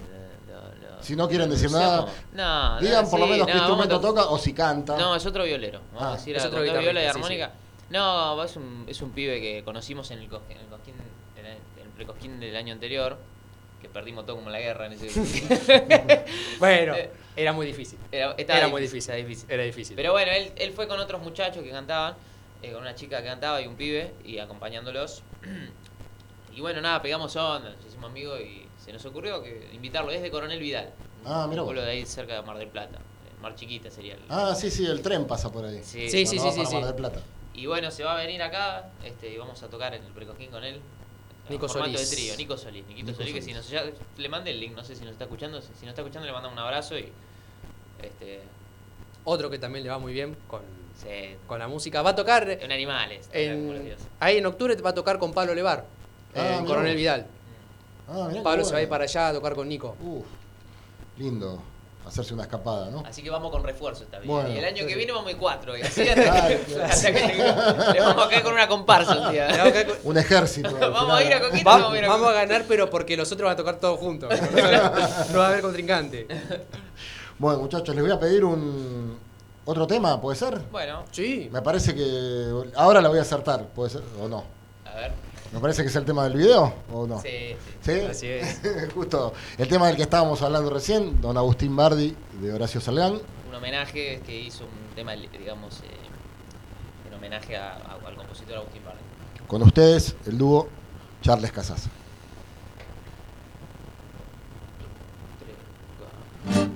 Lo- lo- lo- Si no quieren decir nada, No, Digan por lo sí, menos qué instrumento a toca o si canta. No, es otro violero. Vamos Ah, a decir es otro violas y sí, armónica. No, es un, es un pibe que conocimos en el, en el cosquín, en el, en el precosquín del año anterior, que perdimos todo como la guerra en ese Bueno, Eh, era muy difícil. Era, Era muy estaba difícil. Era difícil. Pero bueno, él, él fue con otros muchachos que cantaban, eh, con una chica que cantaba y un pibe, y acompañándolos. y bueno, nada, pegamos onda, nos hicimos amigos y se nos ocurrió que invitarlo. Es de Coronel Vidal. Ah, mira Un pueblo de ahí cerca de Mar del Plata. Mar Chiquita sería el. Ah, sí, sí, el tren pasa por ahí. Sí. Sí, sí, sí, Mar del Plata. Y bueno, se va a venir acá este, y vamos a tocar en el Precoquín con él. Nico formato Solís. de trío, Nico Solís. Niquito Nico Solís, que si nos, ya, le mandé el link, no sé si nos está escuchando. Si, si nos está escuchando, le mandamos un abrazo y. Este, Otro que también le va muy bien con, con la música. Va a tocar en animales. en, ahí en octubre va a tocar con Pablo Levar, Ah, en mirá Coronel. Vidal. Ah, Pablo se va a ir para allá a tocar con Nico. Uf, lindo. Hacerse una escapada, ¿no? Así que vamos con refuerzo esta vez. Bueno. y el año que viene vamos a ir cuatro. Y así Claro, hasta, que, claro. hasta que le, le vamos a caer con una comparsa un día. Con- Un ejército. Vamos a ir a Coquito, Va- vamos a ir a vamos a ganar, pero porque los otros van a tocar todos juntos. No va a haber contrincante. Bueno, muchachos, les voy a pedir un otro tema, ¿puede ser? Bueno, Sí. Me parece que ahora la voy a acertar, ¿puede ser? ¿O no? a ver. Me parece que es el tema del video, ¿o no? Sí, sí. ¿Sí? Así es. Justo el tema del que estábamos hablando recién, don Agustín Bardi de Horacio Salgán. un homenaje que hizo un tema, digamos, eh, en homenaje a- a- al compositor Agustín Bardi. Con ustedes, el dúo Charles Casas. Tres, cuatro.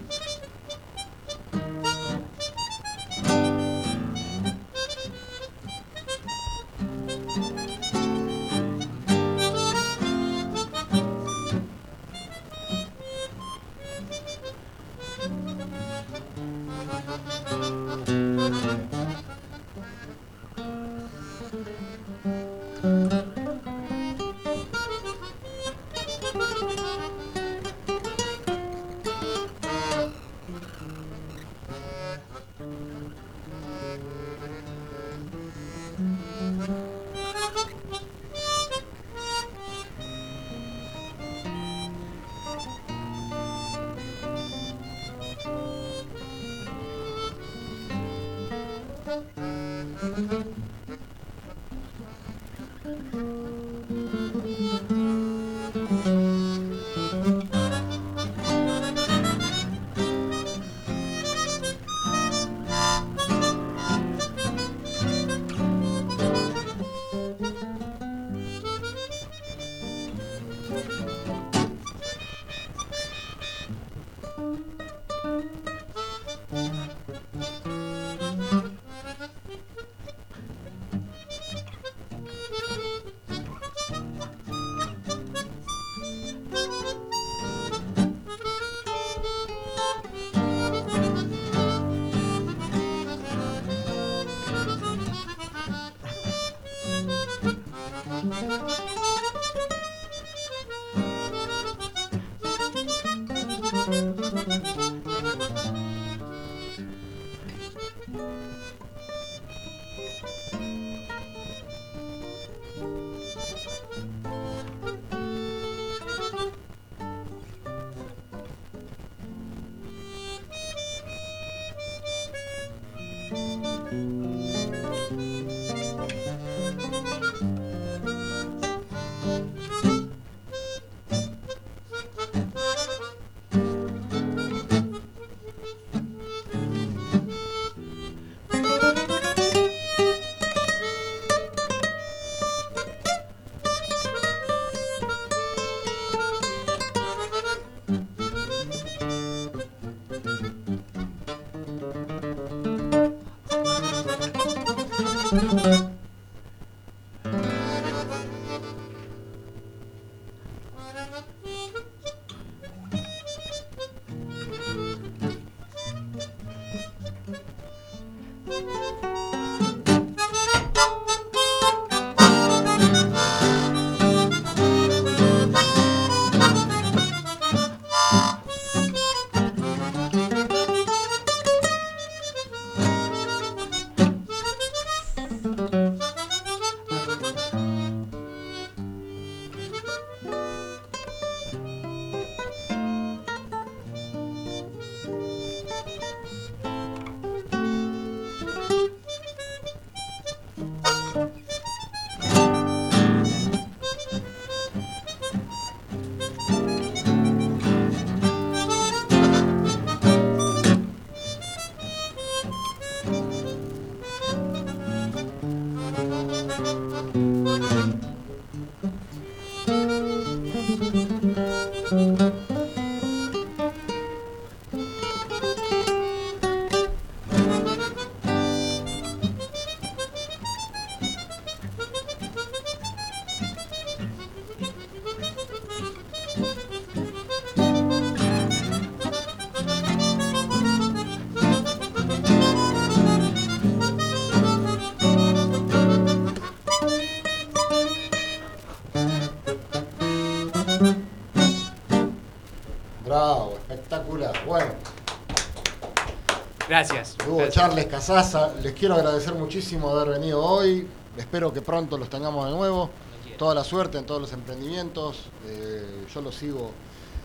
Charles Casaza, les quiero agradecer muchísimo haber venido hoy. Espero que pronto los tengamos de nuevo. Toda la suerte en todos los emprendimientos. Eh, yo los sigo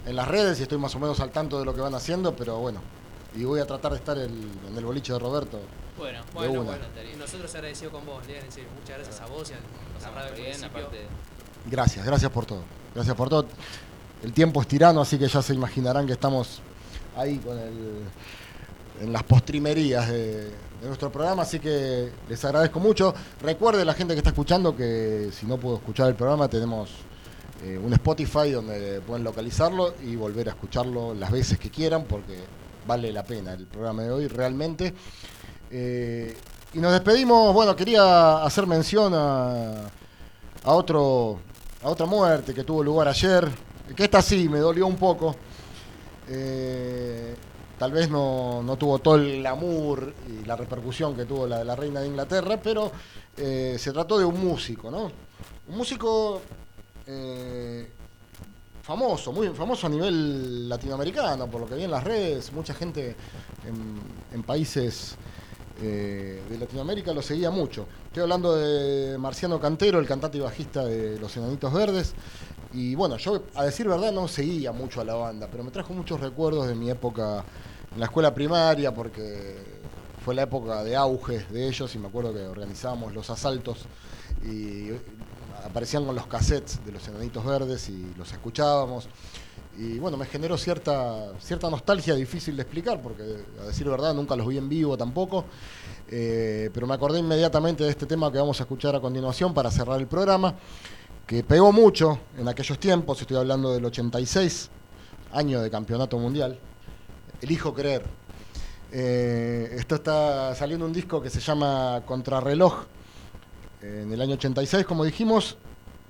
en las redes y estoy más o menos al tanto de lo que van haciendo, pero bueno. Y voy a tratar de estar el- en el boliche de Roberto. Bueno, De bueno, una. bueno, nosotros agradecidos con vos, Lean, en serio. Muchas gracias a vos y a la Pasamos radio bien, aparte. Gracias, gracias por todo. Gracias por todo. El tiempo es tirano, así que ya se imaginarán que estamos ahí con el, en las postrimerías de, nuestro programa, así que les agradezco mucho. Recuerde la gente que está escuchando que si no puedo escuchar el programa tenemos eh, un Spotify donde pueden localizarlo y volver a escucharlo las veces que quieran porque vale la pena el programa de hoy realmente. Eh, y nos despedimos, bueno, quería hacer mención a, a otro a otra muerte que tuvo lugar ayer, que esta sí me dolió un poco. Eh, tal vez no, no tuvo todo el glamour y la repercusión que tuvo la de la reina de Inglaterra, pero eh, se trató de un músico, ¿no? Un músico eh, famoso, muy famoso a nivel latinoamericano, por lo que vi en las redes, mucha gente en, países eh, de Latinoamérica lo seguía mucho. Estoy hablando de Marciano Cantero, el cantante y bajista de Los Enanitos Verdes. Y bueno, yo a decir verdad no seguía mucho a la banda, pero me trajo muchos recuerdos de mi época en la escuela primaria, porque fue la época de auge de ellos y me acuerdo que organizábamos los asaltos y aparecían con los cassettes de los enanitos verdes y los escuchábamos. Y bueno, me generó cierta, cierta nostalgia difícil de explicar, porque a decir verdad nunca los vi en vivo tampoco. Eh, pero me acordé inmediatamente de este tema que vamos a escuchar a continuación para cerrar el programa, que pegó mucho en aquellos tiempos, estoy hablando del 86, año de campeonato mundial. Elijo creer. Eh, esto está saliendo un disco que se llama Contrarreloj en el año 86, como dijimos,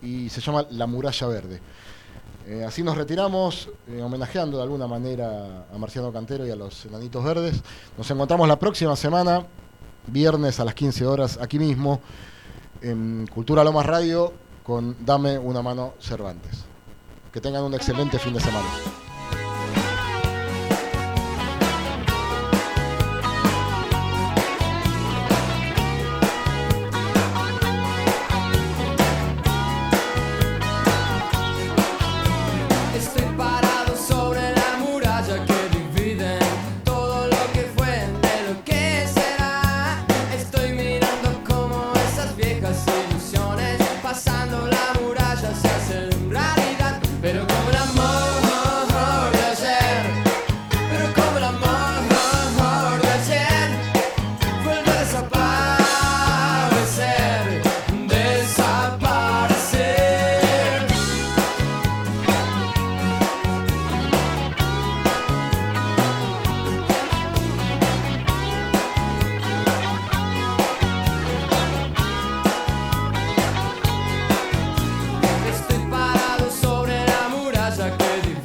y se llama La Muralla Verde. Eh, así nos retiramos, eh, homenajeando de alguna manera a Marciano Cantero y a los Enanitos Verdes. Nos encontramos la próxima semana, viernes a las 15 horas, aquí mismo, en Cultura Lomas Radio, con Dame una mano Cervantes. Que tengan un excelente fin de semana.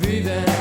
be there.